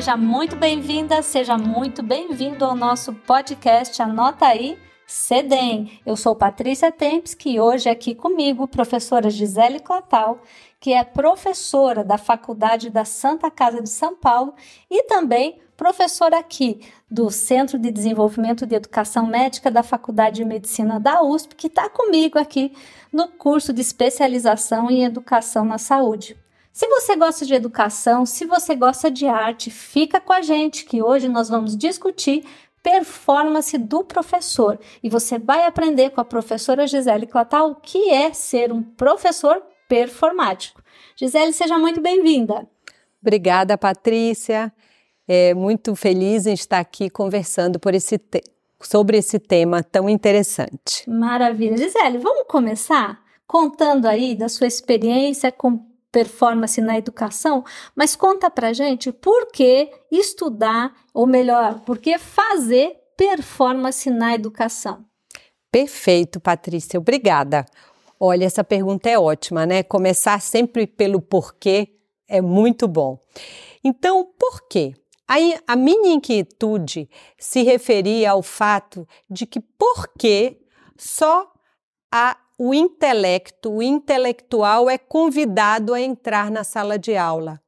Seja muito bem-vinda, seja muito bem-vindo ao nosso podcast Anota aí CEDEM. Eu sou Patrícia Tempes, que hoje é aqui comigo, professora Gisele Clatal, que é professora da Faculdade da Santa Casa de São Paulo e também professora aqui do Centro de Desenvolvimento de Educação Médica da Faculdade de Medicina da USP, que está comigo aqui no curso de especialização em Educação na Saúde. Se você gosta de educação, se você gosta de arte, fica com a gente que hoje nós vamos discutir performance do professor e você vai aprender com a professora Gisele Clatal o que é ser um professor performático. Gisele, seja muito bem-vinda. Obrigada, Patrícia. É muito feliz em estar aqui conversando por esse sobre esse tema tão interessante. Maravilha. Gisele, vamos começar contando aí da sua experiência com performance na educação, mas conta pra gente por que estudar, ou melhor, por que fazer performance na educação. Perfeito, Patrícia, obrigada. Olha, essa pergunta é ótima, né? Começar sempre pelo porquê é muito bom. Então, por quê? Aí, a minha inquietude se referia ao fato de que por que só a o intelecto, o intelectual é convidado a entrar na sala de aula,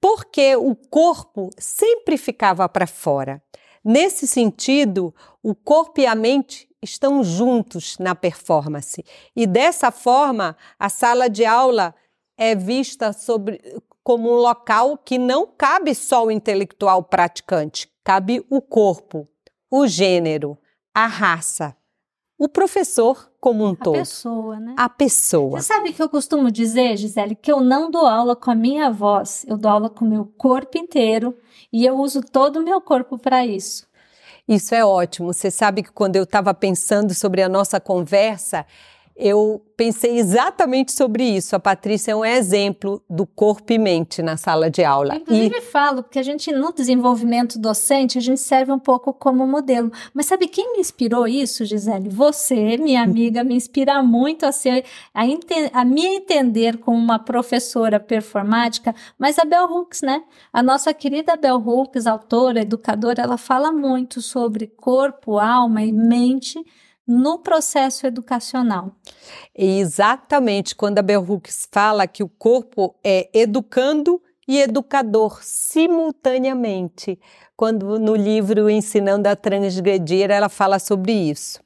porque o corpo sempre ficava para fora. Nesse sentido, o corpo e a mente estão juntos na performance. E dessa forma, a sala de aula é vista sobre, como um local que não cabe só o intelectual praticante, cabe o corpo, o gênero, a raça, o professor como um a todo. A pessoa, né? A pessoa. Você sabe que eu costumo dizer, Gisele, que eu não dou aula com a minha voz, eu dou aula com o meu corpo inteiro e eu uso todo o meu corpo para isso. Isso é ótimo. Você sabe que quando eu estava pensando sobre a nossa conversa, eu pensei exatamente sobre isso. A Patrícia é um exemplo do corpo e mente na sala de aula. inclusive e... falo, porque a gente no desenvolvimento docente, a gente serve um pouco como modelo. Mas sabe quem me inspirou isso, Gisele? Você, minha amiga, me inspira muito a ser, a, a me entender como uma professora performática, mas a Bell Hooks, né? A nossa querida Bell Hooks, autora, educadora, ela fala muito sobre corpo, alma e mente no processo educacional. Exatamente, quando a Bell Hooks fala que o corpo é educando e educador simultaneamente. Quando no livro Ensinando a Transgredir, ela fala sobre isso.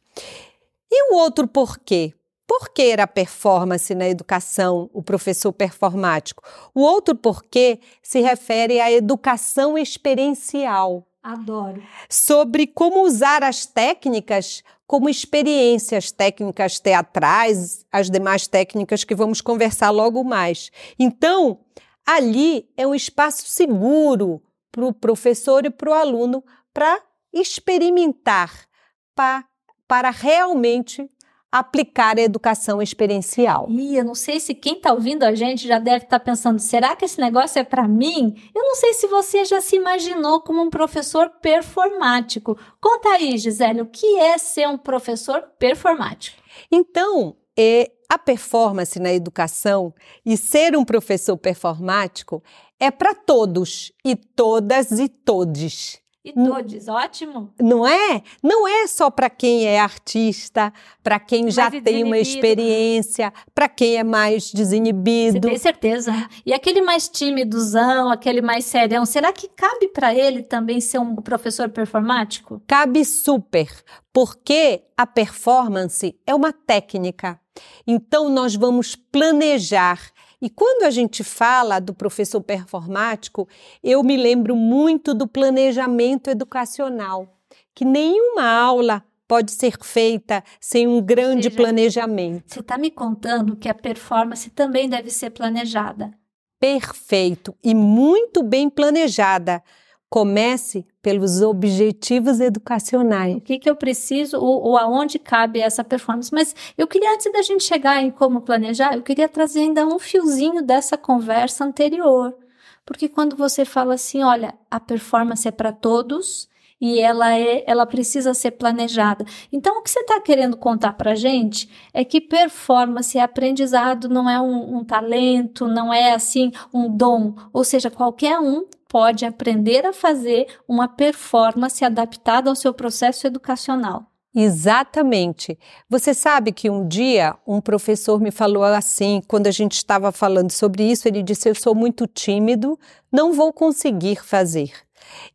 E o outro porquê? Por que era performance na educação, o professor performático? O outro porquê se refere à educação experiencial. Adoro. Sobre como usar as técnicas como experiências técnicas teatrais, as demais técnicas que vamos conversar logo mais. Então, ali é um espaço seguro para o professor e para o aluno para experimentar, pra, para realmente aplicar a educação experiencial. E eu não sei se quem está ouvindo a gente já deve estar tá pensando: será que esse negócio é para mim? Eu não sei se você já se imaginou como um professor performático. Conta aí, Gisele, o que é ser um professor performático? Então, é, a performance na educação e ser um professor performático é para todos e todas e todes. E todos, ótimo. Não é? Não é só para quem é artista, para quem já tem uma experiência, para quem é mais desinibido. Você tem certeza. E aquele mais tímidozão, aquele mais serião, será que cabe para ele também ser um professor performático? Cabe super, porque a performance é uma técnica. Então nós vamos planejar e quando a gente fala do professor performático, eu me lembro muito do planejamento educacional, que nenhuma aula pode ser feita sem um grande seja, planejamento. Você está me contando que a performance também deve ser planejada. Perfeito e muito bem planejada. Comece pelos objetivos educacionais. O que, que eu preciso ou, ou, aonde cabe essa performance. Mas eu queria, antes da gente chegar em como planejar, eu queria trazer ainda um fiozinho dessa conversa anterior. Porque quando você fala assim, olha, a performance é para todos e ela é, ela precisa ser planejada. Então, o que você está querendo contar para gente é que performance, aprendizado não é um, um talento, não é assim um dom. Ou seja, qualquer um pode aprender a fazer uma performance adaptada ao seu processo educacional. Exatamente. Você sabe que um dia um professor me falou assim, quando a gente estava falando sobre isso, ele disse: Eu sou muito tímido, não vou conseguir fazer.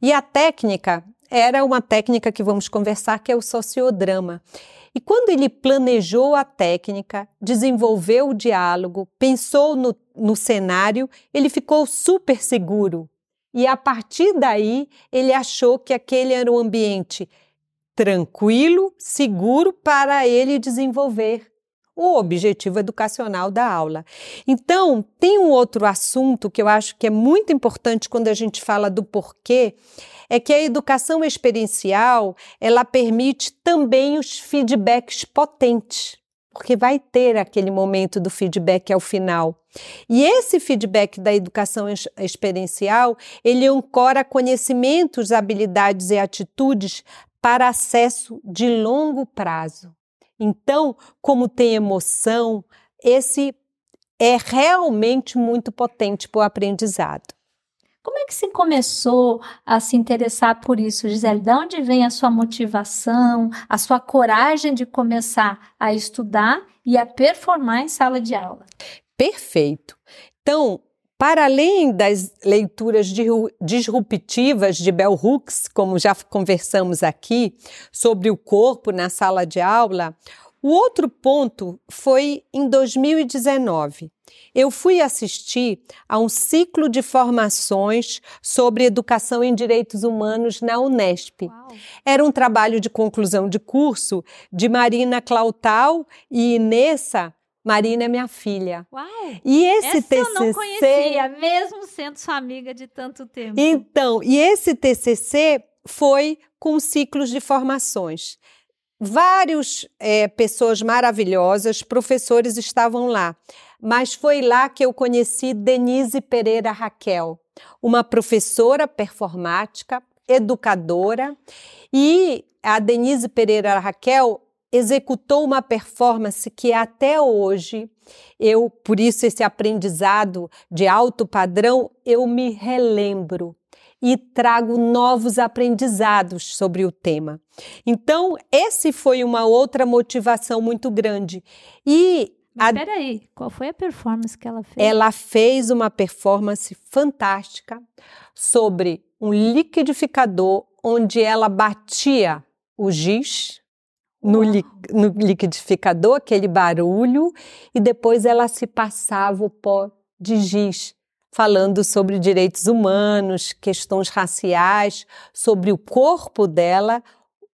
E a técnica era uma técnica que vamos conversar, que é o sociodrama. E quando ele planejou a técnica, desenvolveu o diálogo, pensou no, no cenário, ele ficou super seguro. E a partir daí, ele achou que aquele era um ambiente tranquilo, seguro para ele desenvolver o objetivo educacional da aula. Então, tem um outro assunto que eu acho que é muito importante quando a gente fala do porquê, é que a educação experiencial, ela permite também os feedbacks potentes, porque vai ter aquele momento do feedback ao final. E esse feedback da educação experiencial, ele ancora conhecimentos, habilidades e atitudes para acesso de longo prazo. Então, como tem emoção, esse é realmente muito potente para o aprendizado. Como é que você começou a se interessar por isso, Gisele? De onde vem a sua motivação, a sua coragem de começar a estudar e a performar em sala de aula? Perfeito. Então, para além das leituras disruptivas de Bell Hooks, como já conversamos aqui, sobre o corpo na sala de aula, o outro ponto foi em 2019. Eu fui assistir a um ciclo de formações sobre educação em direitos humanos na Unesp. Uau. Era um trabalho de conclusão de curso de Marina Clautal e Inessa Marina é minha filha. Uau! E esse Essa TCC. Eu não conhecia, mesmo sendo sua amiga de tanto tempo. Então, e esse TCC foi com ciclos de formações. Várias é, pessoas maravilhosas, professores estavam lá, mas foi lá que eu conheci Denise Pereira Raquel, uma professora performática, educadora, e a Denise Pereira Raquel executou uma performance que até hoje eu, por isso esse aprendizado de alto padrão, eu me relembro e trago novos aprendizados sobre o tema. Então, esse foi uma outra motivação muito grande. E a... Peraí, qual foi a performance que ela fez? Ela fez uma performance fantástica sobre um liquidificador onde ela batia o giz no, li, no liquidificador, aquele barulho, e depois ela se passava o pó de giz, falando sobre direitos humanos, questões raciais, sobre o corpo dela,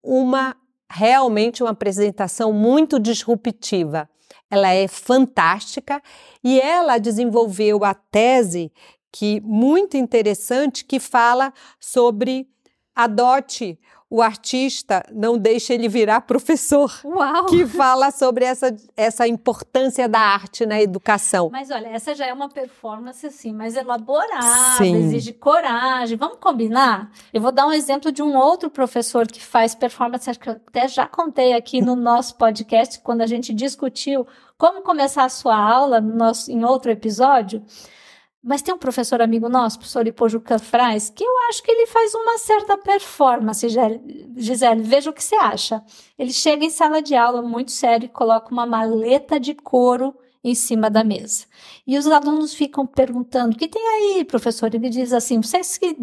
uma realmente uma apresentação muito disruptiva. Ela é fantástica e ela desenvolveu a tese que muito interessante que fala sobre adote o artista não deixa ele virar professor. Uau! Que fala sobre essa, essa importância da arte na educação. Mas olha, essa já é uma performance assim, mais elaborada, Sim. exige coragem. Vamos combinar? Eu vou dar um exemplo de um outro professor que faz performance, acho que eu até já contei aqui no nosso podcast, quando a gente discutiu como começar a sua aula no nosso, em outro episódio. Mas tem um professor amigo nosso, professor Ipojuca Fraz, que eu acho que ele faz uma certa performance, Gisele. Veja o que você acha. Ele chega em sala de aula muito sério e coloca uma maleta de couro em cima da mesa. E os alunos ficam perguntando: o que tem aí, professor? Ele diz assim: vocês que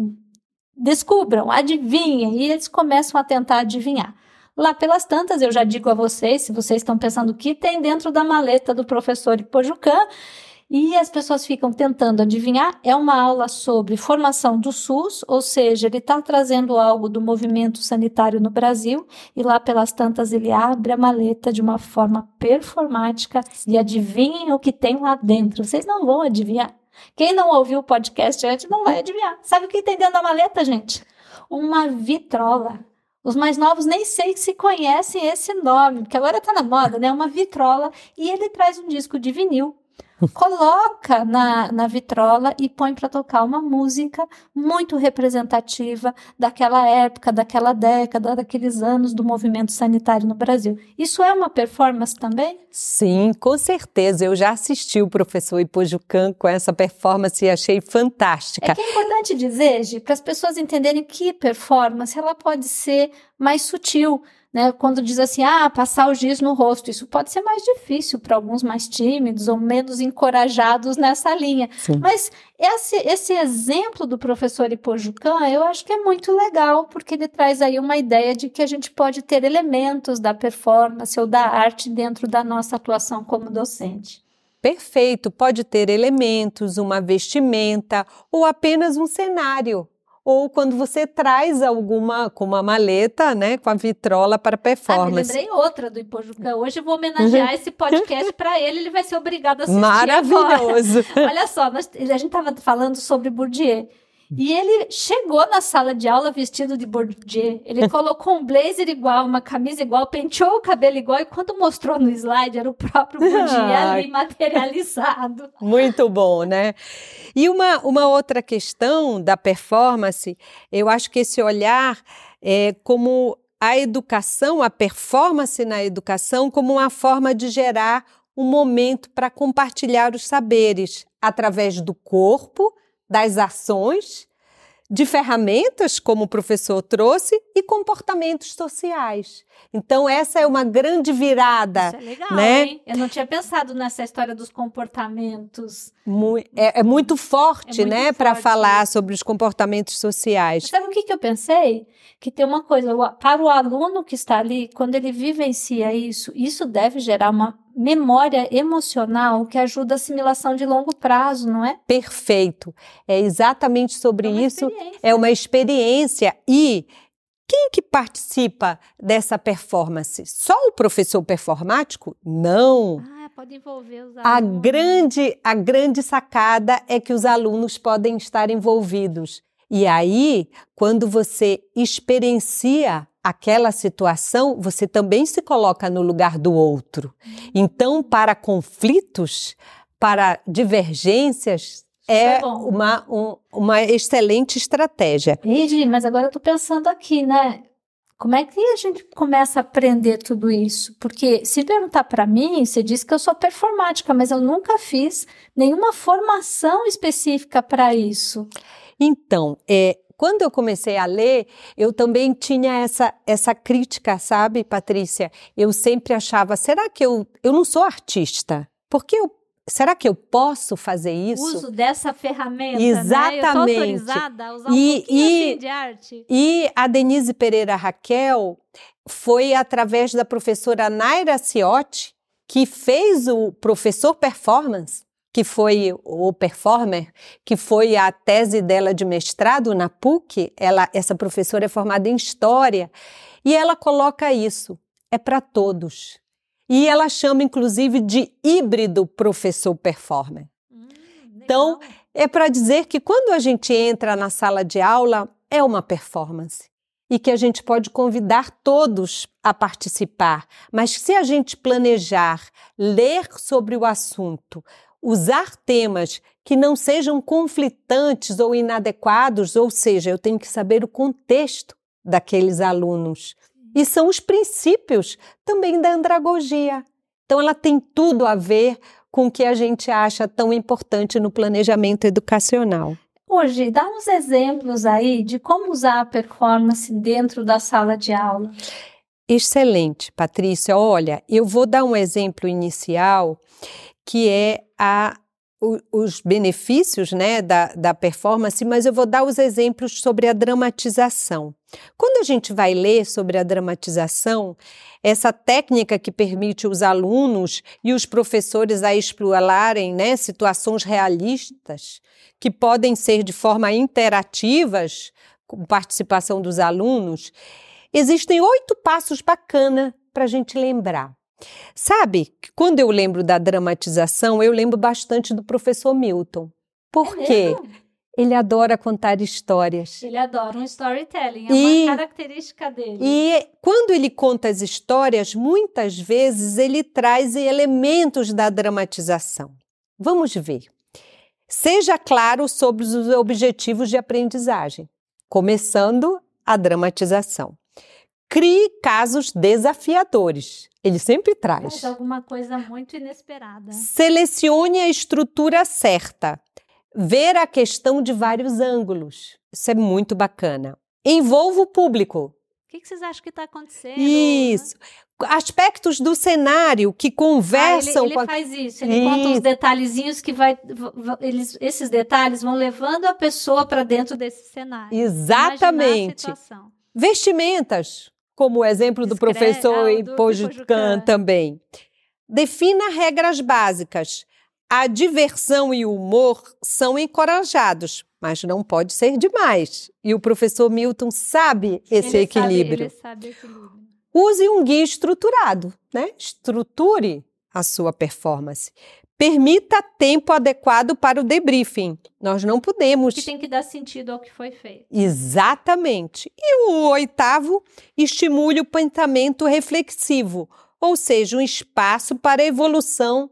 descubram, adivinhem. E eles começam a tentar adivinhar. Lá pelas tantas, eu já digo a vocês, se vocês estão pensando o que tem dentro da maleta do professor Ipojucan, e as pessoas ficam tentando adivinhar. É uma aula sobre formação do SUS, ou seja, ele está trazendo algo do movimento sanitário no Brasil, e lá pelas tantas ele abre a maleta de uma forma performática e adivinhem o que tem lá dentro. Vocês não vão adivinhar. Quem não ouviu o podcast antes não vai adivinhar. Sabe o que tem dentro da maleta, gente? Uma vitrola. Os mais novos nem sei se conhecem esse nome, porque agora está na moda, né? Uma vitrola. E ele traz um disco de vinil coloca na, na vitrola e põe para tocar uma música muito representativa daquela época, daquela década, daqueles anos do movimento sanitário no Brasil. Isso é uma performance também? Sim, com certeza. Eu já assisti o professor Ipojucan com essa performance e achei fantástica. É que é importante dizer, Gi, para as pessoas entenderem que performance ela pode ser mais sutil né, quando diz assim, ah, passar o giz no rosto, isso pode ser mais difícil para alguns mais tímidos ou menos encorajados nessa linha. Sim. Mas esse, esse exemplo do professor Ipojucan, eu acho que é muito legal, porque ele traz aí uma ideia de que a gente pode ter elementos da performance ou da arte dentro da nossa atuação como docente. Perfeito, pode ter elementos, uma vestimenta ou apenas um cenário ou quando você traz alguma, com uma maleta, né, com a vitrola para performance. Ah, me lembrei outra do Ipojuca. Hoje eu vou homenagear esse podcast para ele, ele vai ser obrigado a assistir Maravilhoso! Agora. Olha só, nós, a gente estava falando sobre Bourdieu. E ele chegou na sala de aula vestido de Bourdieu. Ele colocou um blazer igual, uma camisa igual, penteou o cabelo igual e quando mostrou no slide era o próprio Bourdieu ali materializado. Muito bom, né? E uma, uma outra questão da performance, eu acho que esse olhar é como a educação, a performance na educação como uma forma de gerar um momento para compartilhar os saberes através do corpo das ações, de ferramentas, como o professor trouxe, e comportamentos sociais. Então, essa é uma grande virada. Isso é legal, né? hein? Eu não tinha pensado nessa história dos comportamentos. é, é, muito forte, é né, para falar sobre os comportamentos sociais. Sabe o que, que eu pensei? Que tem uma coisa, para o aluno que está ali, quando ele vivencia isso, isso deve gerar uma memória emocional que ajuda a assimilação de longo prazo, não é? Perfeito. É exatamente sobre é isso. É uma experiência e quem que participa dessa performance? Só o professor performático? Não. Ah, pode envolver os alunos. A grande, a grande sacada é que os alunos podem estar envolvidos. E aí, quando você experiencia aquela situação, você também se coloca no lugar do outro. Então, para conflitos, para divergências, é, é uma, um, uma excelente estratégia. Igi, mas agora eu estou pensando aqui, né? Como é que a gente começa a aprender tudo isso? Porque se perguntar para mim, você diz que eu sou performática, mas eu nunca fiz nenhuma formação específica para isso. Então, é, quando eu comecei a ler, eu também tinha essa, essa crítica, sabe, Patrícia? Eu sempre achava, será que eu, eu não sou artista? Porque eu será que eu posso fazer isso? Uso dessa ferramenta, Exatamente. Né? Eu autorizada a usar e, um pouquinho e, assim de arte. E a Denise Pereira Raquel foi através da professora Naira Ciotti que fez o professor performance que foi o performer, que foi a tese dela de mestrado na PUC, ela, essa professora é formada em história, e ela coloca isso, é para todos. E ela chama inclusive de híbrido professor performer. Hum, então, é para dizer que quando a gente entra na sala de aula, é uma performance e que a gente pode convidar todos a participar. Mas se a gente planejar, ler sobre o assunto, usar temas que não sejam conflitantes ou inadequados, ou seja, eu tenho que saber o contexto daqueles alunos. E são os princípios também da andragogia. Então, ela tem tudo a ver com o que a gente acha tão importante no planejamento educacional. Hoje, dá uns exemplos aí de como usar a performance dentro da sala de aula. Excelente, Patrícia. Olha, eu vou dar um exemplo inicial que é a, os benefícios né, da, da performance, mas eu vou dar os exemplos sobre a dramatização. Quando a gente vai ler sobre a dramatização, essa técnica que permite os alunos e os professores a explorarem né, situações realistas, que podem ser de forma interativas, com participação dos alunos, existem oito passos bacana para a gente lembrar. Sabe, quando eu lembro da dramatização, eu lembro bastante do professor Milton. Por é quê? Mesmo? Ele adora contar histórias. Ele adora um storytelling, é e, uma característica dele. E quando ele conta as histórias, muitas vezes ele traz elementos da dramatização. Vamos ver. Seja claro sobre os objetivos de aprendizagem, começando a dramatização. Crie casos desafiadores. Ele sempre traz. Mas alguma coisa muito inesperada. Selecione a estrutura certa. Ver a questão de vários ângulos. Isso é muito bacana. Envolva o público. O que, que vocês acham que está acontecendo? Isso. Aspectos do cenário que conversam ah, ele, ele com a... faz isso, ele isso. conta uns detalhezinhos que vai. Eles, esses detalhes vão levando a pessoa para dentro desse cenário. Exatamente. Vestimentas, como o exemplo do professor ah, também. Defina regras básicas. A diversão e o humor são encorajados, mas não pode ser demais. E o professor Milton sabe esse ele equilíbrio. Sabe, ele sabe equilíbrio. Use um guia estruturado, né? Estruture a sua performance. Permita tempo adequado para o debriefing. Nós não podemos. Que tem que dar sentido ao que foi feito. Exatamente. E o oitavo, estimule o pensamento reflexivo, ou seja, um espaço para a evolução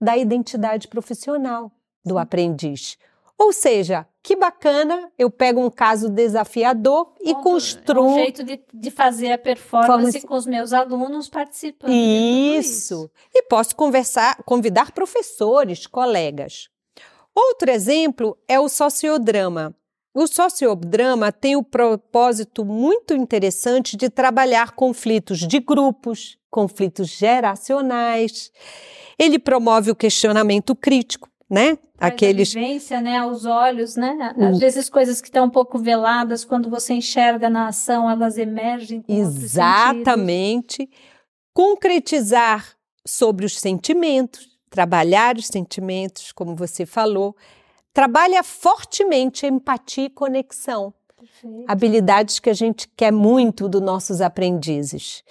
da identidade profissional do aprendiz. Ou seja, que bacana, eu pego um caso desafiador e Bom, construo. É um jeito de, de fazer a performance com os meus alunos participando. Isso. isso. E posso conversar, convidar professores, colegas. Outro exemplo é o sociodrama. O sociodrama tem o propósito muito interessante de trabalhar conflitos de grupos, conflitos geracionais. Ele promove o questionamento crítico, né? Aqueles vivência, né, aos olhos, né? Às vezes coisas que estão um pouco veladas, quando você enxerga na ação, elas emergem Exatamente. Concretizar sobre os sentimentos, trabalhar os sentimentos, como você falou, trabalha fortemente empatia e conexão. Perfeito. Habilidades que a gente quer muito dos nossos aprendizes.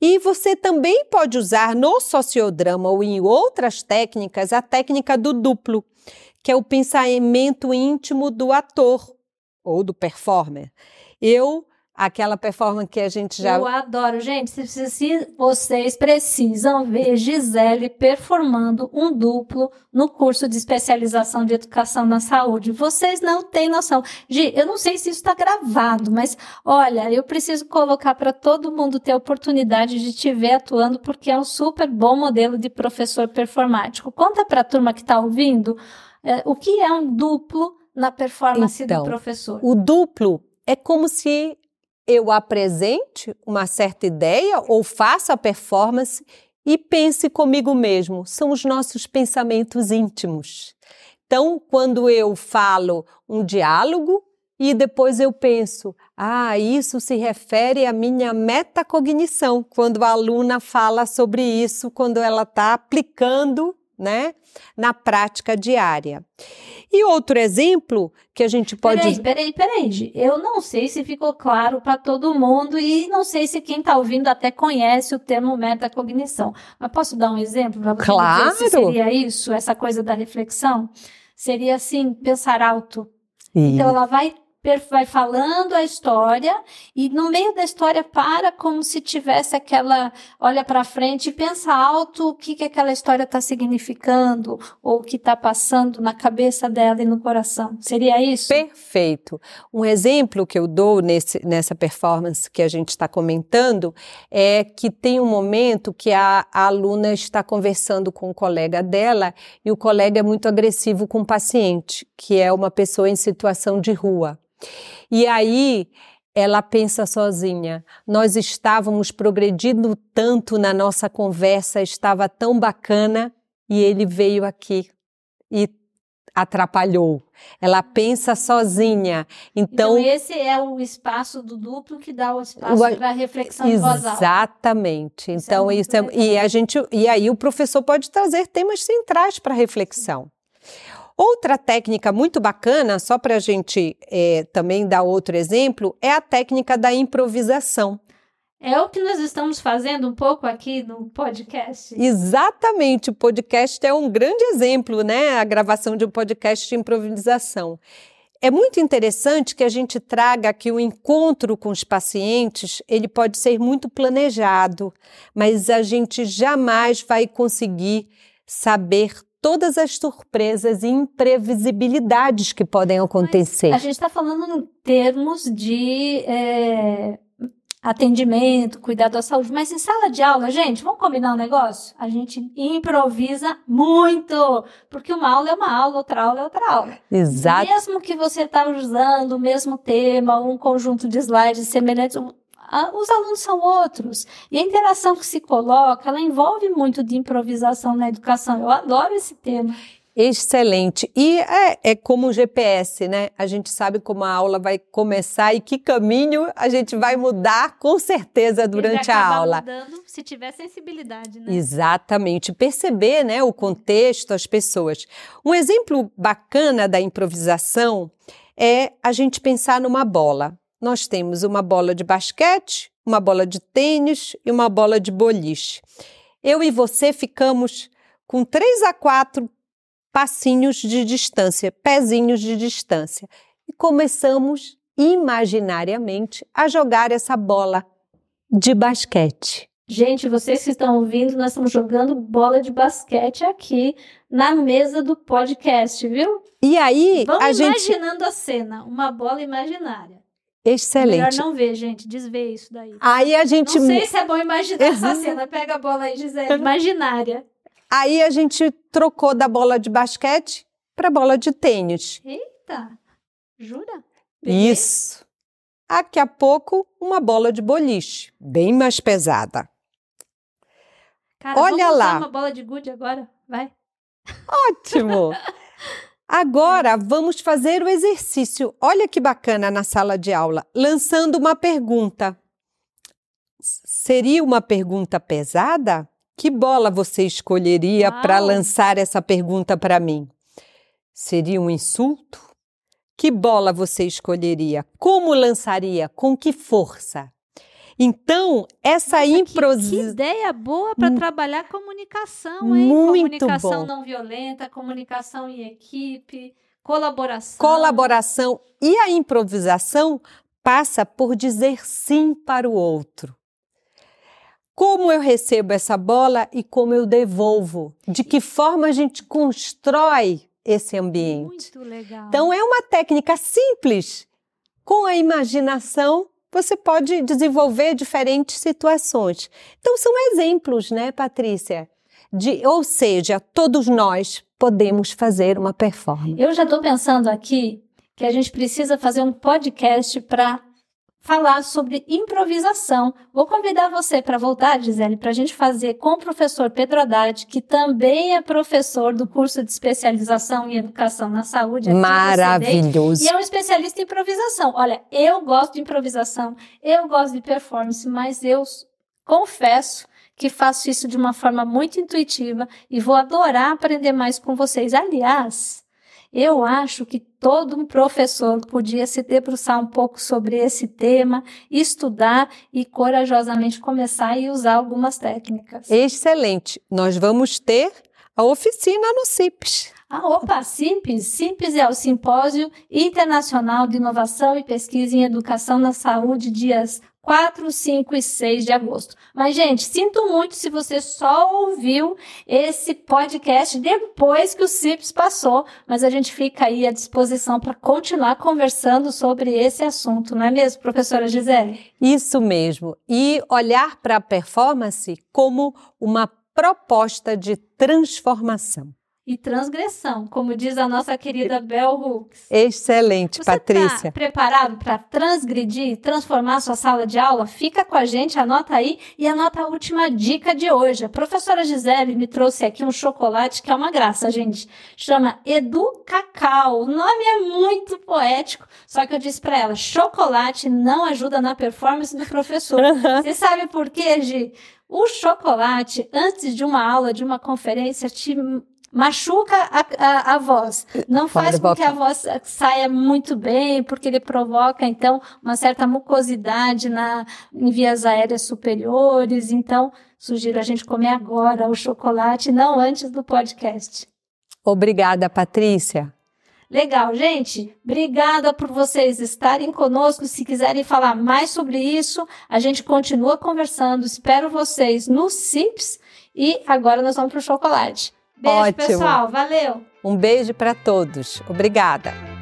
E você também pode usar no sociodrama ou em outras técnicas a técnica do duplo, que é o pensamento íntimo do ator ou do performer. Eu aquela performance que a gente já. Eu adoro, gente. Vocês precisam ver Gisele performando um duplo no curso de especialização de educação na saúde. Vocês não têm noção. Gi, eu não sei se isso está gravado, mas olha, eu preciso colocar para todo mundo ter a oportunidade de te ver atuando, porque é um super bom modelo de professor performático. Conta para a turma que está ouvindo é, o que é um duplo na performance então, do professor. O duplo é como se eu apresente uma certa ideia ou faça a performance e pense comigo mesmo. São os nossos pensamentos íntimos. Então, quando eu falo um diálogo e depois eu penso, ah, isso se refere à minha metacognição, quando a aluna fala sobre isso, quando ela está aplicando né, na prática diária. E outro exemplo que a gente pode. Peraí, peraí, peraí. Eu não sei se ficou claro para todo mundo e não sei se quem está ouvindo até conhece o termo metacognição. Mas posso dar um exemplo para você claro. se seria isso, essa coisa da reflexão? Seria assim, pensar alto. Então ela vai vai falando a história e no meio da história para como se tivesse aquela olha para frente e pensa alto o que que aquela história está significando ou o que está passando na cabeça dela e no coração. Seria isso? Perfeito. Um exemplo que eu dou nesse, nessa performance que a gente está comentando é que tem um momento que a, a aluna está conversando com o um colega dela e o colega é muito agressivo com o paciente, que é uma pessoa em situação de rua. E aí ela pensa sozinha. Nós estávamos progredindo tanto na nossa conversa, estava tão bacana e ele veio aqui e atrapalhou. Ela pensa sozinha. Então, então esse é o espaço do duplo que dá o espaço para reflexão. Exatamente. Então isso, é, isso é, e a gente e aí o professor pode trazer temas centrais para reflexão. Outra técnica muito bacana, só para a gente é, também dar outro exemplo, é a técnica da improvisação. É o que nós estamos fazendo um pouco aqui no podcast. Exatamente, o podcast é um grande exemplo, né? A gravação de um podcast de improvisação. É muito interessante que a gente traga que o encontro com os pacientes, ele pode ser muito planejado, mas a gente jamais vai conseguir saber todas as surpresas e imprevisibilidades que podem acontecer. Mas a gente está falando em termos de é, atendimento, cuidado da saúde, mas em sala de aula, gente, vamos combinar um negócio? A gente improvisa muito, porque uma aula é uma aula, outra aula é outra aula. Exato. Mesmo que você está usando o mesmo tema, um conjunto de slides semelhantes, os alunos são outros. E a interação que se coloca, ela envolve muito de improvisação na educação. Eu adoro esse tema. Excelente. E é, é como o GPS, né? A gente sabe como a aula vai começar e que caminho a gente vai mudar com certeza durante a aula. Mudando, se tiver sensibilidade, né? Exatamente. Perceber, né, o contexto, as pessoas. Um exemplo bacana da improvisação é a gente pensar numa bola. Nós temos uma bola de basquete, uma bola de tênis e uma bola de boliche. Eu e você ficamos com três a quatro passinhos de distância, pezinhos de distância. E começamos imaginariamente a jogar essa bola de basquete. Gente, vocês que estão ouvindo, nós estamos jogando bola de basquete aqui na mesa do podcast, viu? E aí, Vamos a imaginando gente... a cena, uma bola imaginária. Excelente. Melhor não ver, gente, desvê isso daí. Aí a gente. Não sei se é bom imaginar essa cena. Pega a bola aí, Gisele, imaginária. Aí a gente trocou da bola de basquete para bola de tênis. Eita! Jura? Isso. Daqui a pouco, uma bola de boliche, bem mais pesada. Cara, Olha vamos lá. uma bola de gude agora? Vai. Ótimo! Agora vamos fazer o exercício. Olha que bacana na sala de aula, lançando uma pergunta. Seria uma pergunta pesada? Que bola você escolheria para lançar essa pergunta para mim? Seria um insulto? Que bola você escolheria? Como lançaria? Com que força? Então, essa improvisação. Que, que, ideia boa para trabalhar comunicação, hein? Muito comunicação bom. não violenta, comunicação em equipe, colaboração. Colaboração. E a improvisação passa por dizer sim para o outro como eu recebo essa bola e como eu devolvo. De que forma a gente constrói esse ambiente. Muito legal. Então é uma técnica simples. Com a imaginação, você pode desenvolver diferentes situações. Então são exemplos, né, Patrícia? De, ou seja, todos nós podemos fazer uma performance. Eu já estou pensando aqui que a gente precisa fazer um podcast para falar sobre improvisação. Vou convidar você para voltar, Gisele, para a gente fazer com o professor Pedro Haddad, que também é professor do curso de especialização em educação na saúde. Maravilhoso. E é um especialista em improvisação. Olha, eu gosto de improvisação, eu gosto de performance, mas eu confesso que faço isso de uma forma muito intuitiva e vou adorar aprender mais com vocês. Aliás, eu acho que todo um professor podia se debruçar um pouco sobre esse tema, estudar e corajosamente começar e usar algumas técnicas. Excelente. Nós vamos ter a oficina no CIPS. Ah, opa, CIPS. CIPS é o Simpósio Internacional de Inovação e Pesquisa em Educação na Saúde, dias 4, 5 e 6 de agosto. Mas, gente, sinto muito se você só ouviu esse podcast depois que o CIPS passou, mas a gente fica aí à disposição para continuar conversando sobre esse assunto, não é mesmo, professora Gisele? Isso mesmo. E olhar para a performance como uma proposta de transformação e transgressão, como diz a nossa querida Bell Hooks. Excelente, Você Patrícia. Tá preparado para transgredir, transformar sua sala de aula? Fica com a gente, anota aí e anota a última dica de hoje. A professora Gisele me trouxe aqui um chocolate que é uma graça, gente. Chama Edu Cacau. O nome é muito poético, só que eu disse para ela, chocolate não ajuda na performance do professor. Você sabe por quê, Gi? O chocolate, antes de uma aula, de uma conferência, te machuca a, a, a, voz, não faz com que a voz saia muito bem, porque ele provoca, então, uma certa mucosidade na, em vias aéreas superiores. Então, sugiro a gente comer agora o chocolate, não antes do podcast. Obrigada, Patrícia. Legal, gente. Obrigada por vocês estarem conosco. Se quiserem falar mais sobre isso, a gente continua conversando. Espero vocês no CIPS e agora nós vamos para o chocolate. Beijo, Ótimo. pessoal. Valeu. Um beijo para todos. Obrigada.